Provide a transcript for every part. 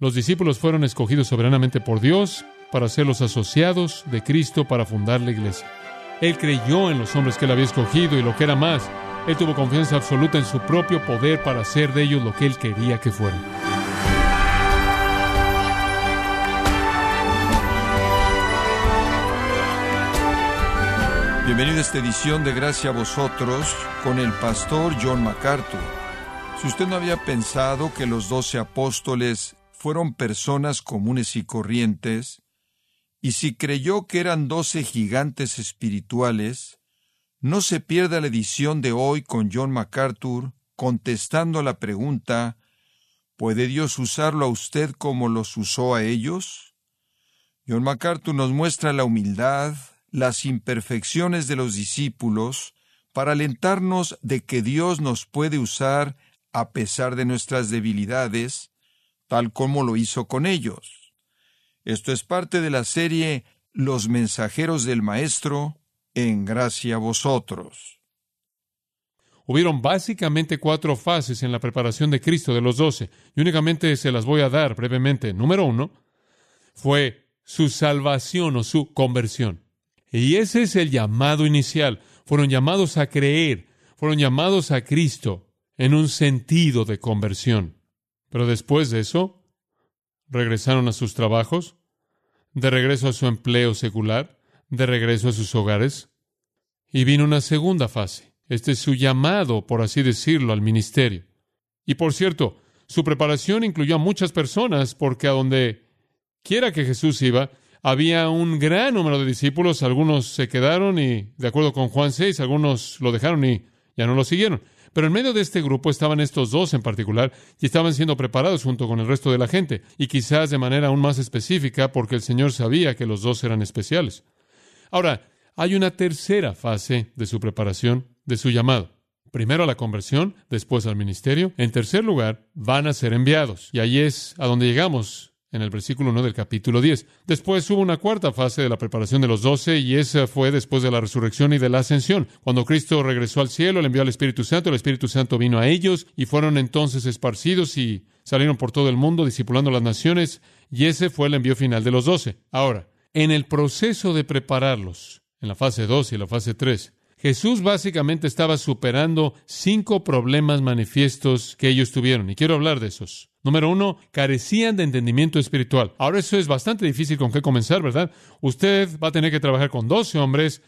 Los discípulos fueron escogidos soberanamente por Dios para ser los asociados de Cristo para fundar la iglesia. Él creyó en los hombres que él había escogido y lo que era más, él tuvo confianza absoluta en su propio poder para hacer de ellos lo que él quería que fueran. Bienvenido a esta edición de Gracia a vosotros con el pastor John MacArthur. Si usted no había pensado que los doce apóstoles fueron personas comunes y corrientes, y si creyó que eran doce gigantes espirituales, no se pierda la edición de hoy con John MacArthur contestando la pregunta ¿Puede Dios usarlo a usted como los usó a ellos? John MacArthur nos muestra la humildad, las imperfecciones de los discípulos, para alentarnos de que Dios nos puede usar a pesar de nuestras debilidades, tal como lo hizo con ellos. Esto es parte de la serie Los mensajeros del Maestro, en gracia a vosotros. Hubieron básicamente cuatro fases en la preparación de Cristo de los doce, y únicamente se las voy a dar brevemente. Número uno fue su salvación o su conversión. Y ese es el llamado inicial. Fueron llamados a creer, fueron llamados a Cristo en un sentido de conversión. Pero después de eso, regresaron a sus trabajos, de regreso a su empleo secular, de regreso a sus hogares, y vino una segunda fase. Este es su llamado, por así decirlo, al ministerio. Y por cierto, su preparación incluyó a muchas personas, porque a donde quiera que Jesús iba, había un gran número de discípulos, algunos se quedaron y, de acuerdo con Juan 6, algunos lo dejaron y ya no lo siguieron. Pero en medio de este grupo estaban estos dos en particular y estaban siendo preparados junto con el resto de la gente, y quizás de manera aún más específica porque el Señor sabía que los dos eran especiales. Ahora, hay una tercera fase de su preparación, de su llamado. Primero a la conversión, después al ministerio. En tercer lugar, van a ser enviados. Y ahí es a donde llegamos en el versículo 1 del capítulo 10. Después hubo una cuarta fase de la preparación de los doce y esa fue después de la resurrección y de la ascensión. Cuando Cristo regresó al cielo, le envió al Espíritu Santo, el Espíritu Santo vino a ellos y fueron entonces esparcidos y salieron por todo el mundo discipulando las naciones y ese fue el envío final de los doce. Ahora, en el proceso de prepararlos, en la fase 2 y la fase 3, Jesús básicamente estaba superando cinco problemas manifiestos que ellos tuvieron y quiero hablar de esos. Número uno, carecían de entendimiento espiritual. Ahora eso es bastante difícil con qué comenzar, ¿verdad? Usted va a tener que trabajar con 12 hombres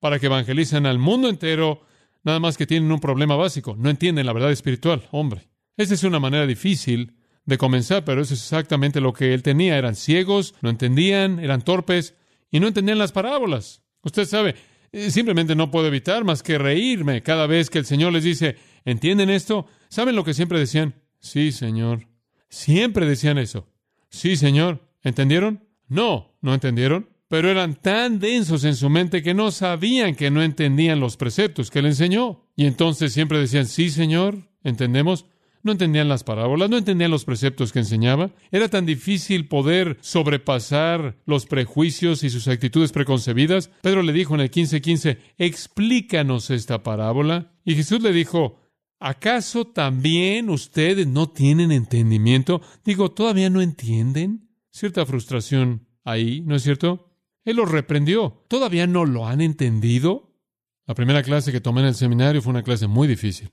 para que evangelicen al mundo entero, nada más que tienen un problema básico. No entienden la verdad espiritual, hombre. Esa es una manera difícil de comenzar, pero eso es exactamente lo que él tenía. Eran ciegos, no entendían, eran torpes y no entendían las parábolas. Usted sabe, simplemente no puedo evitar más que reírme cada vez que el Señor les dice, ¿entienden esto? ¿Saben lo que siempre decían? Sí, Señor. Siempre decían eso. Sí, Señor. ¿Entendieron? No, no entendieron. Pero eran tan densos en su mente que no sabían que no entendían los preceptos que él enseñó. Y entonces siempre decían, sí, Señor, ¿entendemos? No entendían las parábolas, no entendían los preceptos que enseñaba. Era tan difícil poder sobrepasar los prejuicios y sus actitudes preconcebidas. Pedro le dijo en el 15:15, explícanos esta parábola. Y Jesús le dijo, ¿Acaso también ustedes no tienen entendimiento? Digo, ¿todavía no entienden? Cierta frustración ahí, ¿no es cierto? Él los reprendió. ¿Todavía no lo han entendido? La primera clase que tomé en el seminario fue una clase muy difícil.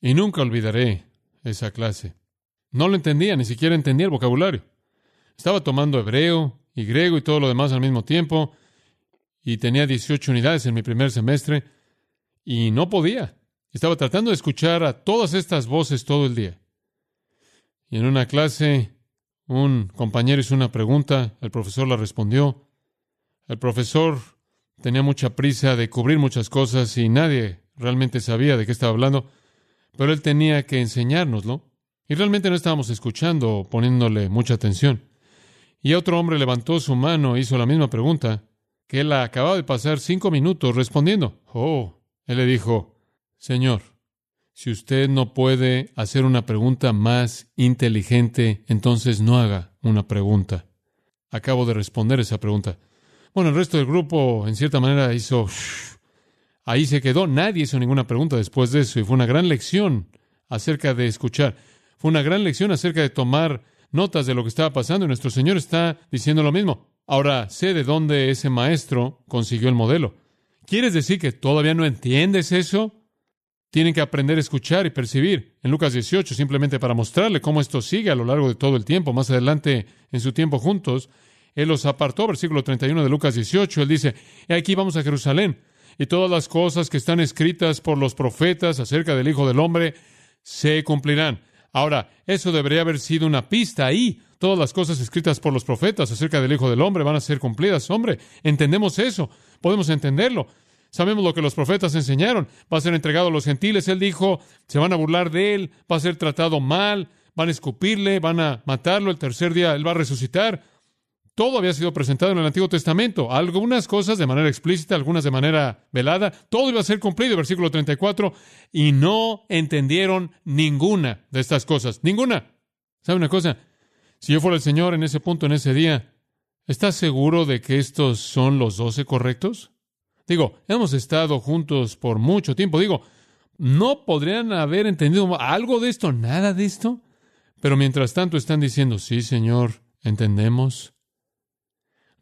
Y nunca olvidaré esa clase. No lo entendía, ni siquiera entendía el vocabulario. Estaba tomando hebreo y griego y todo lo demás al mismo tiempo, y tenía 18 unidades en mi primer semestre, y no podía. Estaba tratando de escuchar a todas estas voces todo el día. Y en una clase, un compañero hizo una pregunta, el profesor la respondió. El profesor tenía mucha prisa de cubrir muchas cosas y nadie realmente sabía de qué estaba hablando, pero él tenía que enseñárnoslo. Y realmente no estábamos escuchando, poniéndole mucha atención. Y otro hombre levantó su mano e hizo la misma pregunta, que él acababa de pasar cinco minutos respondiendo. Oh, él le dijo, Señor, si usted no puede hacer una pregunta más inteligente, entonces no haga una pregunta. Acabo de responder esa pregunta. Bueno, el resto del grupo, en cierta manera, hizo... Ahí se quedó. Nadie hizo ninguna pregunta después de eso y fue una gran lección acerca de escuchar. Fue una gran lección acerca de tomar notas de lo que estaba pasando y nuestro Señor está diciendo lo mismo. Ahora sé de dónde ese maestro consiguió el modelo. ¿Quieres decir que todavía no entiendes eso? Tienen que aprender a escuchar y percibir. En Lucas 18, simplemente para mostrarle cómo esto sigue a lo largo de todo el tiempo, más adelante en su tiempo juntos, Él los apartó, versículo 31 de Lucas 18, Él dice, aquí vamos a Jerusalén, y todas las cosas que están escritas por los profetas acerca del Hijo del Hombre se cumplirán. Ahora, eso debería haber sido una pista ahí. Todas las cosas escritas por los profetas acerca del Hijo del Hombre van a ser cumplidas. Hombre, entendemos eso, podemos entenderlo. Sabemos lo que los profetas enseñaron. Va a ser entregado a los gentiles. Él dijo, se van a burlar de él, va a ser tratado mal, van a escupirle, van a matarlo. El tercer día él va a resucitar. Todo había sido presentado en el Antiguo Testamento. Algunas cosas de manera explícita, algunas de manera velada. Todo iba a ser cumplido, versículo 34. Y no entendieron ninguna de estas cosas. Ninguna. ¿Sabe una cosa? Si yo fuera el Señor en ese punto, en ese día, ¿estás seguro de que estos son los doce correctos? Digo, hemos estado juntos por mucho tiempo. Digo, ¿no podrían haber entendido algo de esto? ¿Nada de esto? Pero mientras tanto están diciendo, sí, Señor, entendemos.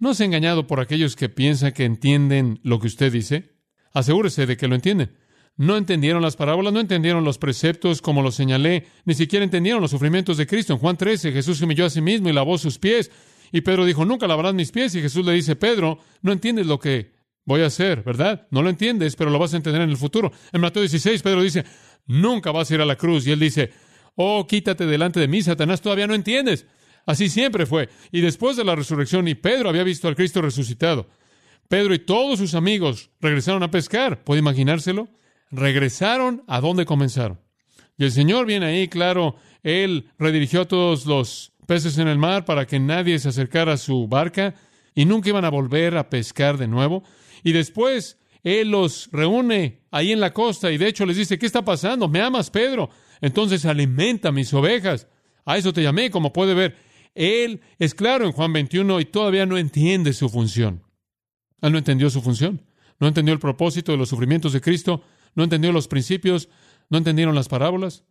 ¿No ha engañado por aquellos que piensan que entienden lo que usted dice? Asegúrese de que lo entienden. No entendieron las parábolas, no entendieron los preceptos como lo señalé, ni siquiera entendieron los sufrimientos de Cristo. En Juan 13 Jesús se humilló a sí mismo y lavó sus pies. Y Pedro dijo, nunca lavarás mis pies. Y Jesús le dice, Pedro, no entiendes lo que voy a hacer, ¿verdad? No lo entiendes, pero lo vas a entender en el futuro. En Mateo 16 Pedro dice, nunca vas a ir a la cruz. Y él dice, oh, quítate delante de mí, Satanás, todavía no entiendes. Así siempre fue. Y después de la resurrección, y Pedro había visto al Cristo resucitado. Pedro y todos sus amigos regresaron a pescar. ¿Puede imaginárselo? Regresaron a donde comenzaron. Y el Señor viene ahí, claro, Él redirigió a todos los peces en el mar para que nadie se acercara a su barca y nunca iban a volver a pescar de nuevo. Y después Él los reúne ahí en la costa y de hecho les dice, ¿qué está pasando? ¿Me amas, Pedro? Entonces alimenta mis ovejas. A eso te llamé, como puede ver. Él es claro en Juan 21 y todavía no entiende su función. Él no entendió su función, no entendió el propósito de los sufrimientos de Cristo, no entendió los principios, no entendieron las parábolas.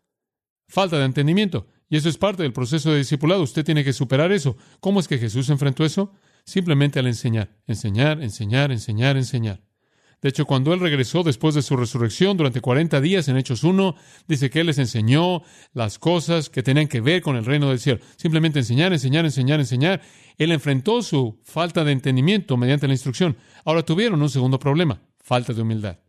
Falta de entendimiento. Y eso es parte del proceso de discipulado. Usted tiene que superar eso. ¿Cómo es que Jesús enfrentó eso? Simplemente al enseñar, enseñar, enseñar, enseñar, enseñar. De hecho, cuando Él regresó después de su resurrección durante 40 días en Hechos 1, dice que Él les enseñó las cosas que tenían que ver con el reino del cielo. Simplemente enseñar, enseñar, enseñar, enseñar. Él enfrentó su falta de entendimiento mediante la instrucción. Ahora tuvieron un segundo problema, falta de humildad.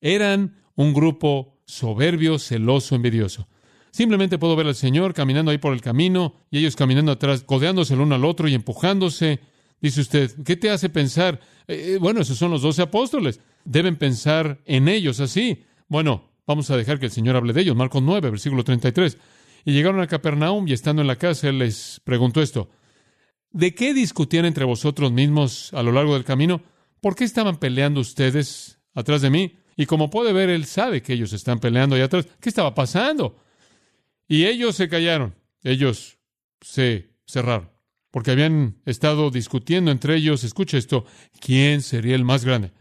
Eran un grupo soberbio, celoso, envidioso. Simplemente puedo ver al Señor caminando ahí por el camino y ellos caminando atrás, codeándose el uno al otro y empujándose Dice usted, ¿qué te hace pensar? Eh, eh, bueno, esos son los doce apóstoles. Deben pensar en ellos así. Bueno, vamos a dejar que el Señor hable de ellos. Marcos 9, versículo 33. Y llegaron a Capernaum y estando en la casa, él les preguntó esto. ¿De qué discutían entre vosotros mismos a lo largo del camino? ¿Por qué estaban peleando ustedes atrás de mí? Y como puede ver, él sabe que ellos están peleando allá atrás. ¿Qué estaba pasando? Y ellos se callaron. Ellos se cerraron porque habían estado discutiendo entre ellos, escucha esto, ¿quién sería el más grande?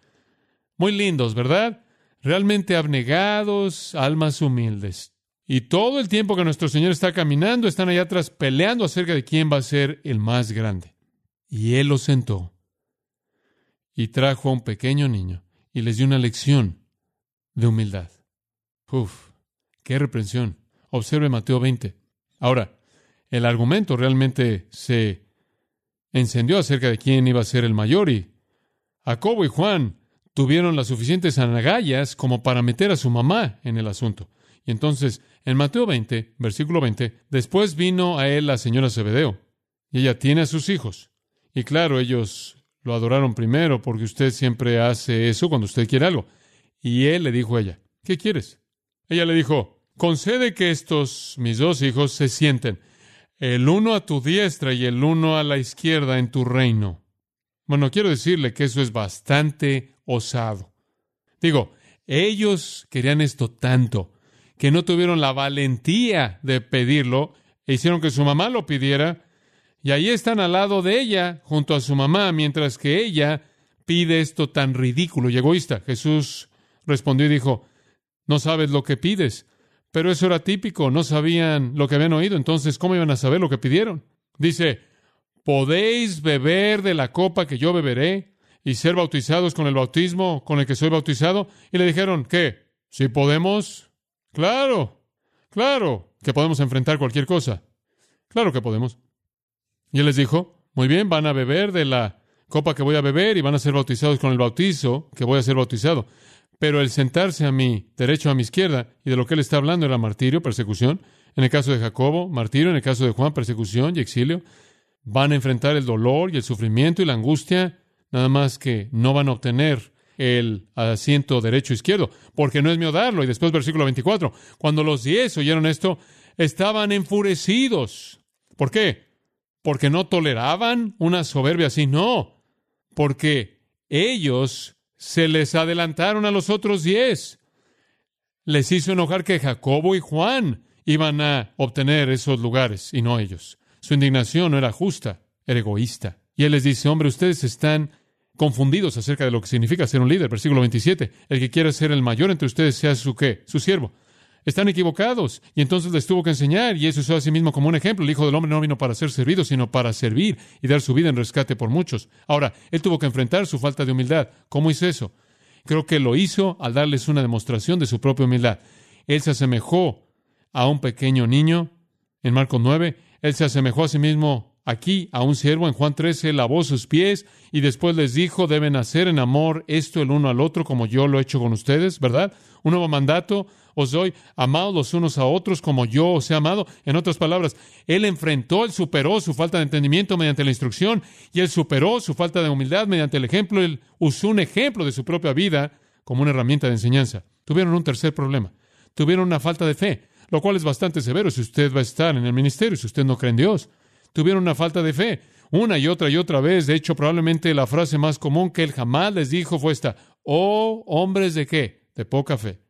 Muy lindos, ¿verdad? Realmente abnegados, almas humildes. Y todo el tiempo que nuestro Señor está caminando, están allá atrás peleando acerca de quién va a ser el más grande. Y Él los sentó y trajo a un pequeño niño y les dio una lección de humildad. Uf, qué reprensión. Observe Mateo 20. Ahora, el argumento realmente se encendió acerca de quién iba a ser el mayor y Jacobo y Juan tuvieron las suficientes anagallas como para meter a su mamá en el asunto. Y entonces, en Mateo 20, versículo 20, después vino a él la señora Zebedeo, y ella tiene a sus hijos. Y claro, ellos lo adoraron primero porque usted siempre hace eso cuando usted quiere algo. Y él le dijo a ella, ¿qué quieres? Ella le dijo, concede que estos mis dos hijos se sienten el uno a tu diestra y el uno a la izquierda en tu reino. Bueno, quiero decirle que eso es bastante osado. Digo, ellos querían esto tanto que no tuvieron la valentía de pedirlo e hicieron que su mamá lo pidiera y ahí están al lado de ella, junto a su mamá, mientras que ella pide esto tan ridículo y egoísta. Jesús respondió y dijo, no sabes lo que pides. Pero eso era típico, no sabían lo que habían oído, entonces, ¿cómo iban a saber lo que pidieron? Dice, ¿podéis beber de la copa que yo beberé y ser bautizados con el bautismo con el que soy bautizado? Y le dijeron, ¿qué? ¿Sí podemos? Claro, claro, que podemos enfrentar cualquier cosa. Claro que podemos. Y él les dijo, muy bien, van a beber de la copa que voy a beber y van a ser bautizados con el bautizo que voy a ser bautizado. Pero el sentarse a mi derecho, a mi izquierda, y de lo que él está hablando era martirio, persecución. En el caso de Jacobo, martirio. En el caso de Juan, persecución y exilio. Van a enfrentar el dolor y el sufrimiento y la angustia, nada más que no van a obtener el asiento derecho izquierdo, porque no es mío darlo. Y después, versículo 24, cuando los diez oyeron esto, estaban enfurecidos. ¿Por qué? Porque no toleraban una soberbia así, no, porque ellos se les adelantaron a los otros diez. Les hizo enojar que Jacobo y Juan iban a obtener esos lugares y no ellos. Su indignación no era justa, era egoísta. Y él les dice, hombre, ustedes están confundidos acerca de lo que significa ser un líder. Versículo 27. El que quiera ser el mayor entre ustedes sea su qué? Su siervo. Están equivocados. Y entonces les tuvo que enseñar, y eso usó a sí mismo como un ejemplo. El Hijo del Hombre no vino para ser servido, sino para servir y dar su vida en rescate por muchos. Ahora, él tuvo que enfrentar su falta de humildad. ¿Cómo hizo eso? Creo que lo hizo al darles una demostración de su propia humildad. Él se asemejó a un pequeño niño en Marcos 9. Él se asemejó a sí mismo aquí a un siervo. En Juan 13 lavó sus pies y después les dijo, deben hacer en amor esto el uno al otro como yo lo he hecho con ustedes, ¿verdad? Un nuevo mandato, os doy, amados los unos a otros como yo os he amado. En otras palabras, Él enfrentó, Él superó su falta de entendimiento mediante la instrucción y Él superó su falta de humildad mediante el ejemplo. Él usó un ejemplo de su propia vida como una herramienta de enseñanza. Tuvieron un tercer problema. Tuvieron una falta de fe, lo cual es bastante severo si usted va a estar en el ministerio, si usted no cree en Dios. Tuvieron una falta de fe una y otra y otra vez. De hecho, probablemente la frase más común que él jamás les dijo fue esta, oh hombres de qué? De poca fe.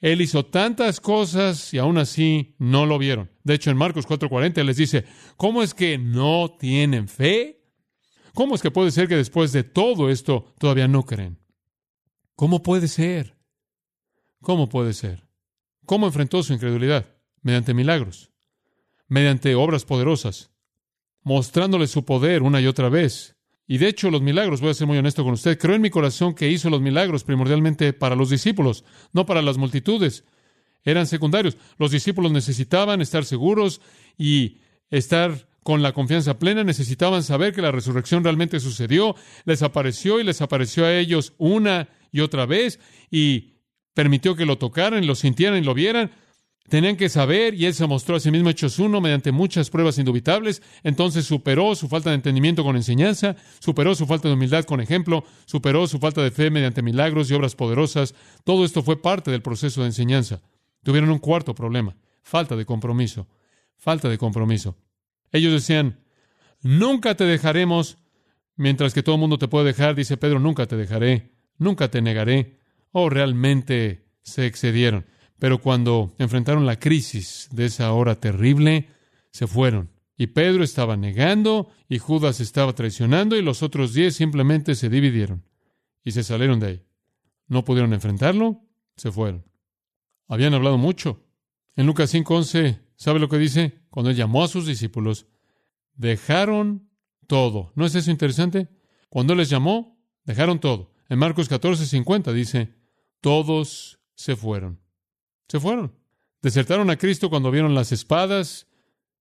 Él hizo tantas cosas y aún así no lo vieron. De hecho, en Marcos 4:40 les dice, ¿cómo es que no tienen fe? ¿Cómo es que puede ser que después de todo esto todavía no creen? ¿Cómo puede ser? ¿Cómo puede ser? ¿Cómo enfrentó su incredulidad? Mediante milagros, mediante obras poderosas, mostrándole su poder una y otra vez, y de hecho, los milagros, voy a ser muy honesto con usted, creo en mi corazón que hizo los milagros primordialmente para los discípulos, no para las multitudes. Eran secundarios. Los discípulos necesitaban estar seguros y estar con la confianza plena, necesitaban saber que la resurrección realmente sucedió, les apareció y les apareció a ellos una y otra vez y permitió que lo tocaran, lo sintieran y lo vieran. Tenían que saber, y él se mostró a sí mismo hechos uno mediante muchas pruebas indubitables. Entonces superó su falta de entendimiento con enseñanza, superó su falta de humildad con ejemplo, superó su falta de fe mediante milagros y obras poderosas. Todo esto fue parte del proceso de enseñanza. Tuvieron un cuarto problema: falta de compromiso. Falta de compromiso. Ellos decían: Nunca te dejaremos, mientras que todo el mundo te puede dejar, dice Pedro: Nunca te dejaré, nunca te negaré. Oh, realmente se excedieron. Pero cuando enfrentaron la crisis de esa hora terrible, se fueron. Y Pedro estaba negando, y Judas estaba traicionando, y los otros diez simplemente se dividieron y se salieron de ahí. No pudieron enfrentarlo, se fueron. Habían hablado mucho. En Lucas 5:11, ¿sabe lo que dice? Cuando él llamó a sus discípulos, dejaron todo. ¿No es eso interesante? Cuando él les llamó, dejaron todo. En Marcos 14:50 dice, todos se fueron. Se fueron. Desertaron a Cristo cuando vieron las espadas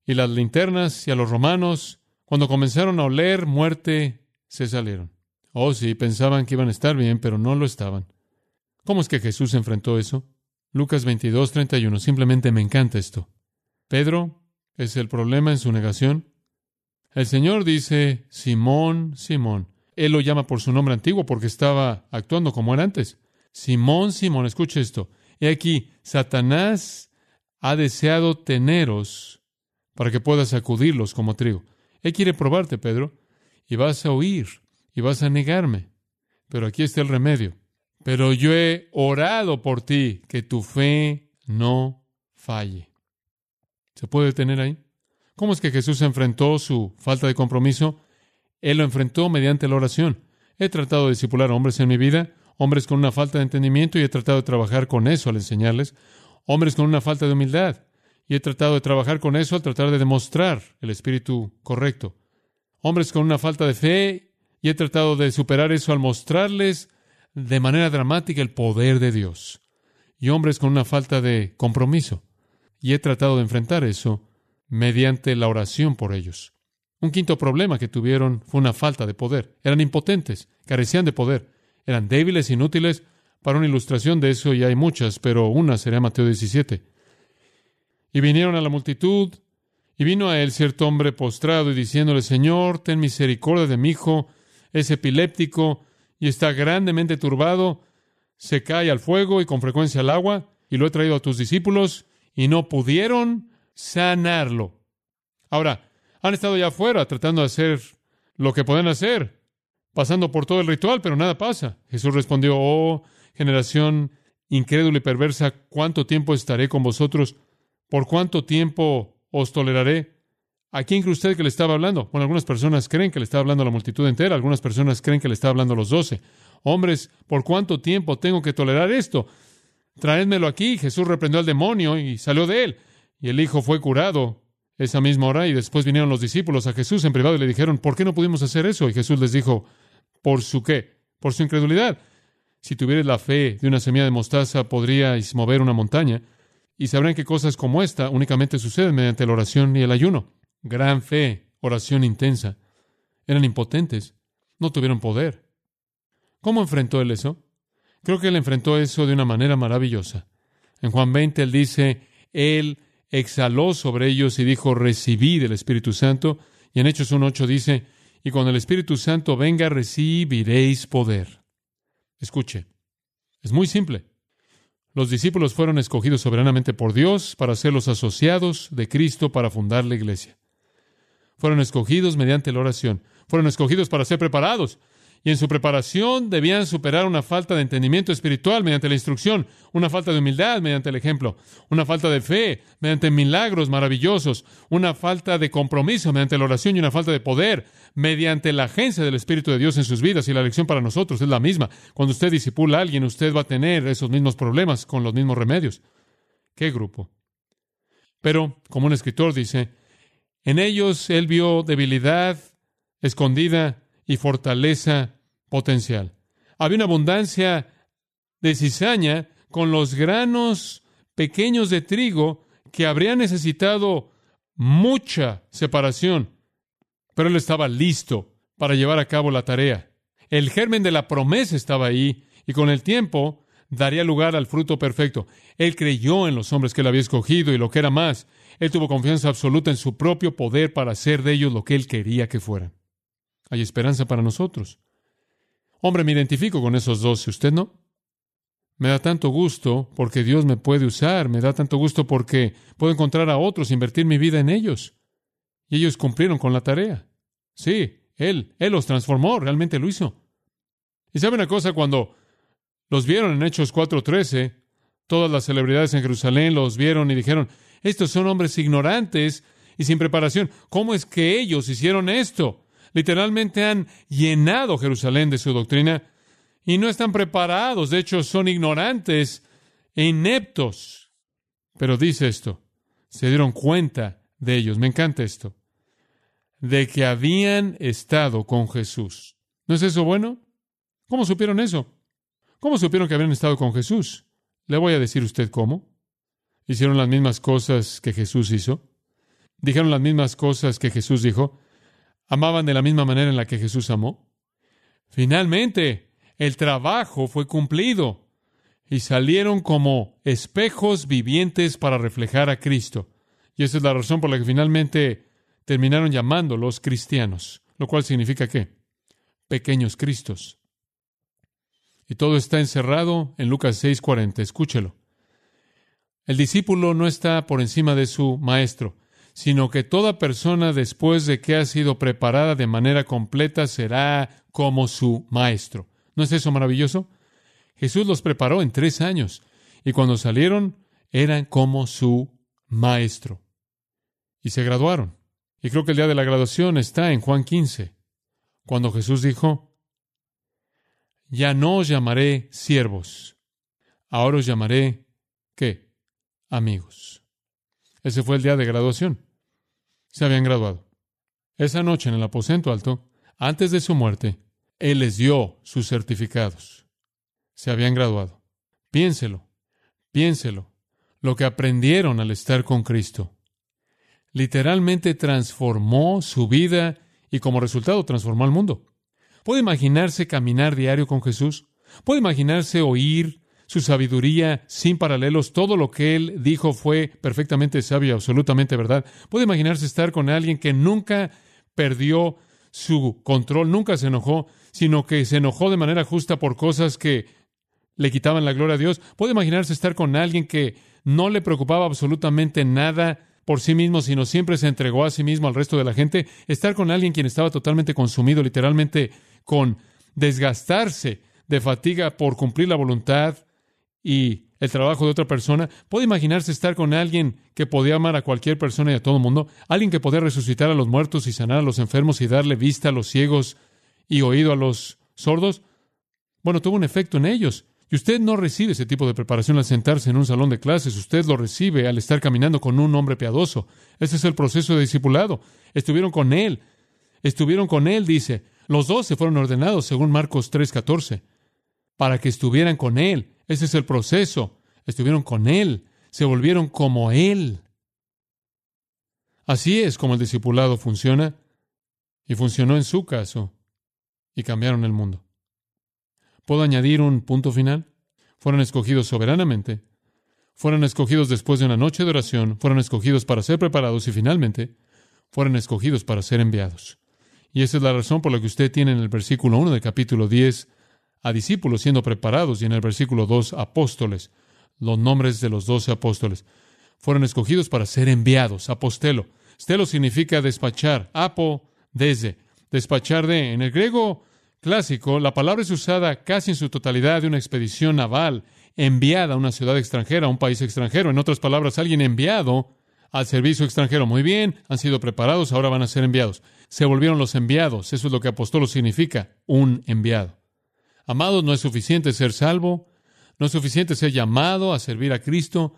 y las linternas y a los romanos. Cuando comenzaron a oler muerte, se salieron. Oh, sí, pensaban que iban a estar bien, pero no lo estaban. ¿Cómo es que Jesús enfrentó eso? Lucas 22, 31. Simplemente me encanta esto. Pedro es el problema en su negación. El Señor dice, Simón, Simón. Él lo llama por su nombre antiguo porque estaba actuando como era antes. Simón, Simón, escuche esto. He aquí, Satanás ha deseado teneros para que puedas sacudirlos como trigo. Él quiere probarte, Pedro, y vas a huir, y vas a negarme. Pero aquí está el remedio. Pero yo he orado por ti, que tu fe no falle. ¿Se puede detener ahí? ¿Cómo es que Jesús enfrentó su falta de compromiso? Él lo enfrentó mediante la oración. He tratado de discipular hombres en mi vida hombres con una falta de entendimiento y he tratado de trabajar con eso al enseñarles, hombres con una falta de humildad. Y he tratado de trabajar con eso al tratar de demostrar el espíritu correcto. Hombres con una falta de fe y he tratado de superar eso al mostrarles de manera dramática el poder de Dios. Y hombres con una falta de compromiso. Y he tratado de enfrentar eso mediante la oración por ellos. Un quinto problema que tuvieron fue una falta de poder. Eran impotentes, carecían de poder, eran débiles, inútiles. Para una ilustración de eso ya hay muchas, pero una sería Mateo 17. Y vinieron a la multitud, y vino a él cierto hombre postrado y diciéndole, Señor, ten misericordia de mi hijo, es epiléptico y está grandemente turbado, se cae al fuego y con frecuencia al agua, y lo he traído a tus discípulos, y no pudieron sanarlo. Ahora, han estado ya afuera tratando de hacer lo que pueden hacer, pasando por todo el ritual, pero nada pasa. Jesús respondió, oh generación incrédula y perversa, ¿cuánto tiempo estaré con vosotros? ¿Por cuánto tiempo os toleraré? ¿A quién cree usted que le estaba hablando? Bueno, algunas personas creen que le estaba hablando a la multitud entera, algunas personas creen que le estaba hablando a los doce. Hombres, ¿por cuánto tiempo tengo que tolerar esto? Traédmelo aquí. Jesús reprendió al demonio y salió de él. Y el hijo fue curado esa misma hora y después vinieron los discípulos a Jesús en privado y le dijeron, ¿por qué no pudimos hacer eso? Y Jesús les dijo, ¿por su qué? Por su incredulidad. Si tuvierais la fe de una semilla de mostaza, podríais mover una montaña. Y sabrán que cosas como esta únicamente suceden mediante la oración y el ayuno. Gran fe, oración intensa. Eran impotentes, no tuvieron poder. ¿Cómo enfrentó él eso? Creo que él enfrentó eso de una manera maravillosa. En Juan 20 él dice, él exhaló sobre ellos y dijo, recibí del Espíritu Santo. Y en Hechos 1.8 dice, y cuando el Espíritu Santo venga, recibiréis poder. Escuche, es muy simple. Los discípulos fueron escogidos soberanamente por Dios para ser los asociados de Cristo para fundar la iglesia. Fueron escogidos mediante la oración. Fueron escogidos para ser preparados y en su preparación debían superar una falta de entendimiento espiritual mediante la instrucción, una falta de humildad mediante el ejemplo, una falta de fe mediante milagros maravillosos, una falta de compromiso mediante la oración y una falta de poder mediante la agencia del Espíritu de Dios en sus vidas. Y la lección para nosotros es la misma. Cuando usted disipula a alguien, usted va a tener esos mismos problemas con los mismos remedios. ¿Qué grupo? Pero, como un escritor dice, en ellos él vio debilidad escondida y fortaleza potencial. Había una abundancia de cizaña con los granos pequeños de trigo que habría necesitado mucha separación, pero él estaba listo para llevar a cabo la tarea. El germen de la promesa estaba ahí y con el tiempo daría lugar al fruto perfecto. Él creyó en los hombres que él había escogido y lo que era más, él tuvo confianza absoluta en su propio poder para hacer de ellos lo que él quería que fueran. Hay esperanza para nosotros. Hombre, me identifico con esos doce, ¿usted no? Me da tanto gusto porque Dios me puede usar, me da tanto gusto porque puedo encontrar a otros, invertir mi vida en ellos. Y ellos cumplieron con la tarea. Sí, Él, Él los transformó, realmente lo hizo. Y sabe una cosa, cuando los vieron en Hechos 4:13, todas las celebridades en Jerusalén los vieron y dijeron, estos son hombres ignorantes y sin preparación. ¿Cómo es que ellos hicieron esto? Literalmente han llenado Jerusalén de su doctrina y no están preparados. De hecho, son ignorantes e ineptos. Pero dice esto, se dieron cuenta de ellos. Me encanta esto. De que habían estado con Jesús. ¿No es eso bueno? ¿Cómo supieron eso? ¿Cómo supieron que habían estado con Jesús? Le voy a decir usted cómo. Hicieron las mismas cosas que Jesús hizo. Dijeron las mismas cosas que Jesús dijo amaban de la misma manera en la que Jesús amó. Finalmente, el trabajo fue cumplido y salieron como espejos vivientes para reflejar a Cristo. Y esa es la razón por la que finalmente terminaron llamándolos cristianos, lo cual significa qué? Pequeños Cristos. Y todo está encerrado en Lucas 6:40. Escúchelo. El discípulo no está por encima de su maestro sino que toda persona después de que ha sido preparada de manera completa será como su maestro. ¿No es eso maravilloso? Jesús los preparó en tres años y cuando salieron eran como su maestro. Y se graduaron. Y creo que el día de la graduación está en Juan 15, cuando Jesús dijo, ya no os llamaré siervos, ahora os llamaré, ¿qué? amigos. Ese fue el día de graduación. Se habían graduado. Esa noche en el aposento alto, antes de su muerte, Él les dio sus certificados. Se habían graduado. Piénselo, piénselo, lo que aprendieron al estar con Cristo. Literalmente transformó su vida y como resultado transformó al mundo. ¿Puede imaginarse caminar diario con Jesús? ¿Puede imaginarse oír su sabiduría sin paralelos? Todo lo que él dijo fue perfectamente sabio absolutamente verdad. ¿Puede imaginarse estar con alguien que nunca perdió su control, nunca se enojó, sino que se enojó de manera justa por cosas que le quitaban la gloria a Dios? ¿Puede imaginarse estar con alguien que no le preocupaba absolutamente nada por sí mismo, sino siempre se entregó a sí mismo al resto de la gente? Estar con alguien quien estaba totalmente consumido, literalmente con desgastarse de fatiga por cumplir la voluntad y el trabajo de otra persona. ¿Puede imaginarse estar con alguien que podía amar a cualquier persona y a todo el mundo? Alguien que podía resucitar a los muertos y sanar a los enfermos y darle vista a los ciegos y oído a los sordos. Bueno, tuvo un efecto en ellos. Y usted no recibe ese tipo de preparación al sentarse en un salón de clases, usted lo recibe al estar caminando con un hombre piadoso. Ese es el proceso de discipulado. Estuvieron con él. Estuvieron con él, dice. Los dos se fueron ordenados, según Marcos 3:14, para que estuvieran con él. Ese es el proceso. Estuvieron con él, se volvieron como él. Así es como el discipulado funciona, y funcionó en su caso, y cambiaron el mundo. ¿Puedo añadir un punto final? Fueron escogidos soberanamente, fueron escogidos después de una noche de oración, fueron escogidos para ser preparados y finalmente fueron escogidos para ser enviados. Y esa es la razón por la que usted tiene en el versículo 1 del capítulo 10 a discípulos siendo preparados y en el versículo 2 apóstoles, los nombres de los doce apóstoles. Fueron escogidos para ser enviados, apostelo. Stelo significa despachar, apo, desde, despachar de. En el griego clásico, la palabra es usada casi en su totalidad de una expedición naval enviada a una ciudad extranjera, a un país extranjero. En otras palabras, alguien enviado al servicio extranjero. Muy bien, han sido preparados, ahora van a ser enviados. Se volvieron los enviados. Eso es lo que apostolo significa, un enviado. Amados, no es suficiente ser salvo, no es suficiente ser llamado a servir a Cristo,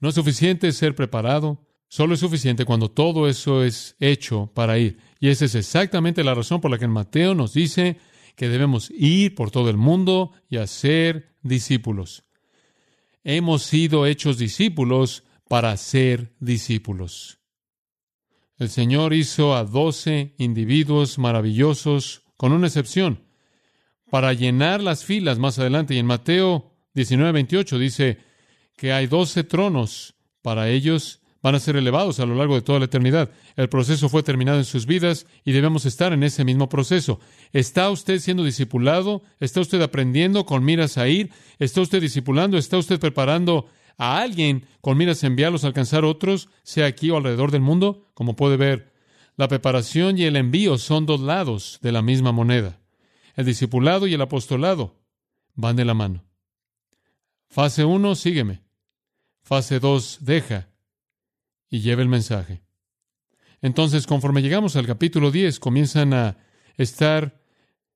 no es suficiente ser preparado, solo es suficiente cuando todo eso es hecho para ir. Y esa es exactamente la razón por la que en Mateo nos dice que debemos ir por todo el mundo y hacer discípulos. Hemos sido hechos discípulos para ser discípulos. El Señor hizo a doce individuos maravillosos, con una excepción, para llenar las filas más adelante. Y en Mateo 19, 28 dice que hay doce tronos para ellos van a ser elevados a lo largo de toda la eternidad. El proceso fue terminado en sus vidas y debemos estar en ese mismo proceso. ¿Está usted siendo discipulado? ¿Está usted aprendiendo con miras a ir? ¿Está usted discipulando? ¿Está usted preparando a alguien con miras a enviarlos a alcanzar otros, sea aquí o alrededor del mundo? Como puede ver, la preparación y el envío son dos lados de la misma moneda. El discipulado y el apostolado van de la mano. Fase 1, sígueme. Fase 2, deja y lleve el mensaje. Entonces, conforme llegamos al capítulo 10, comienzan a estar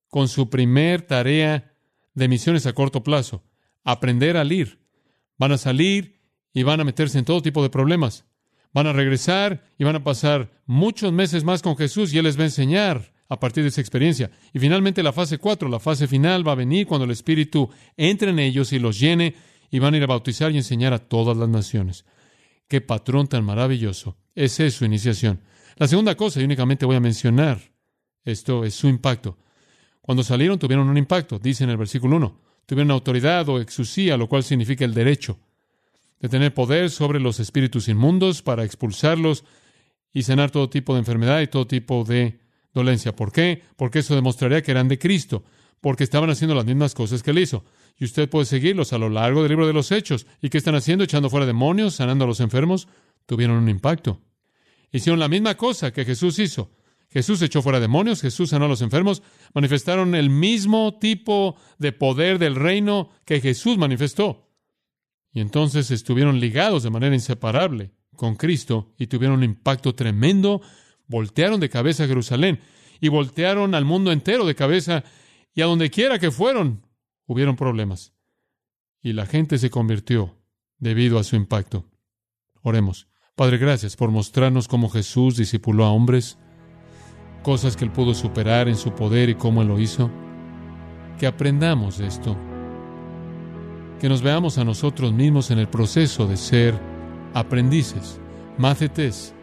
con su primer tarea de misiones a corto plazo, aprender a ir. Van a salir y van a meterse en todo tipo de problemas. Van a regresar y van a pasar muchos meses más con Jesús y Él les va a enseñar a partir de esa experiencia. Y finalmente la fase 4, la fase final, va a venir cuando el Espíritu entre en ellos y los llene y van a ir a bautizar y enseñar a todas las naciones. Qué patrón tan maravilloso. Esa es su iniciación. La segunda cosa, y únicamente voy a mencionar, esto es su impacto. Cuando salieron tuvieron un impacto, dice en el versículo 1. Tuvieron autoridad o exusía, lo cual significa el derecho de tener poder sobre los espíritus inmundos para expulsarlos y sanar todo tipo de enfermedad y todo tipo de dolencia. ¿Por qué? Porque eso demostraría que eran de Cristo, porque estaban haciendo las mismas cosas que él hizo. Y usted puede seguirlos a lo largo del libro de los Hechos. ¿Y qué están haciendo? Echando fuera demonios, sanando a los enfermos. Tuvieron un impacto. Hicieron la misma cosa que Jesús hizo. Jesús echó fuera demonios, Jesús sanó a los enfermos, manifestaron el mismo tipo de poder del reino que Jesús manifestó. Y entonces estuvieron ligados de manera inseparable con Cristo y tuvieron un impacto tremendo. Voltearon de cabeza a Jerusalén y voltearon al mundo entero de cabeza y a donde quiera que fueron, hubieron problemas. Y la gente se convirtió debido a su impacto. Oremos. Padre, gracias por mostrarnos cómo Jesús discipuló a hombres, cosas que él pudo superar en su poder y cómo él lo hizo. Que aprendamos de esto. Que nos veamos a nosotros mismos en el proceso de ser aprendices, mácetes,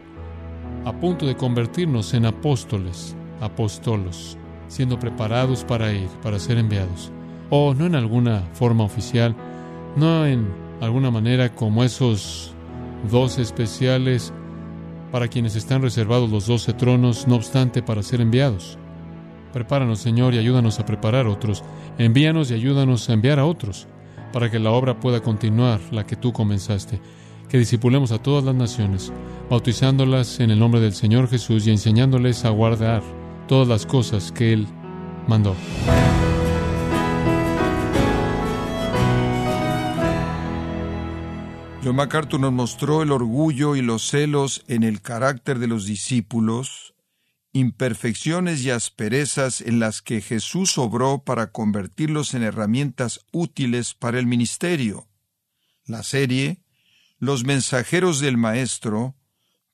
a punto de convertirnos en apóstoles, apóstolos, siendo preparados para ir, para ser enviados. O no en alguna forma oficial, no en alguna manera como esos dos especiales para quienes están reservados los doce tronos, no obstante, para ser enviados. Prepáranos, Señor, y ayúdanos a preparar otros. Envíanos y ayúdanos a enviar a otros, para que la obra pueda continuar, la que tú comenzaste. Que disipulemos a todas las naciones, bautizándolas en el nombre del Señor Jesús y enseñándoles a guardar todas las cosas que Él mandó. John MacArthur nos mostró el orgullo y los celos en el carácter de los discípulos, imperfecciones y asperezas en las que Jesús obró para convertirlos en herramientas útiles para el ministerio. La serie, Los mensajeros del Maestro,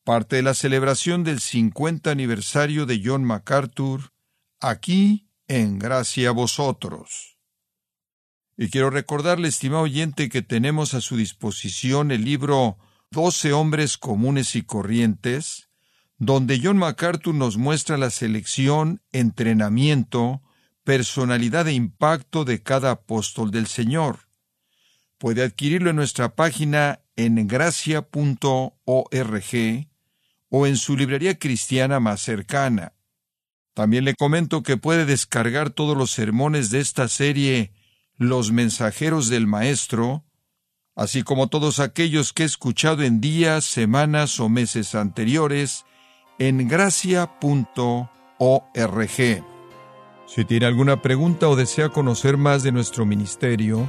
parte de la celebración del 50 aniversario de John MacArthur, aquí en Gracia a Vosotros. Y quiero recordarle, estimado oyente, que tenemos a su disposición el libro Doce hombres comunes y corrientes, donde John MacArthur nos muestra la selección, entrenamiento, personalidad e impacto de cada apóstol del Señor. Puede adquirirlo en nuestra página en gracia.org o en su librería cristiana más cercana. También le comento que puede descargar todos los sermones de esta serie los mensajeros del Maestro, así como todos aquellos que he escuchado en días, semanas o meses anteriores, en gracia.org. Si tiene alguna pregunta o desea conocer más de nuestro ministerio,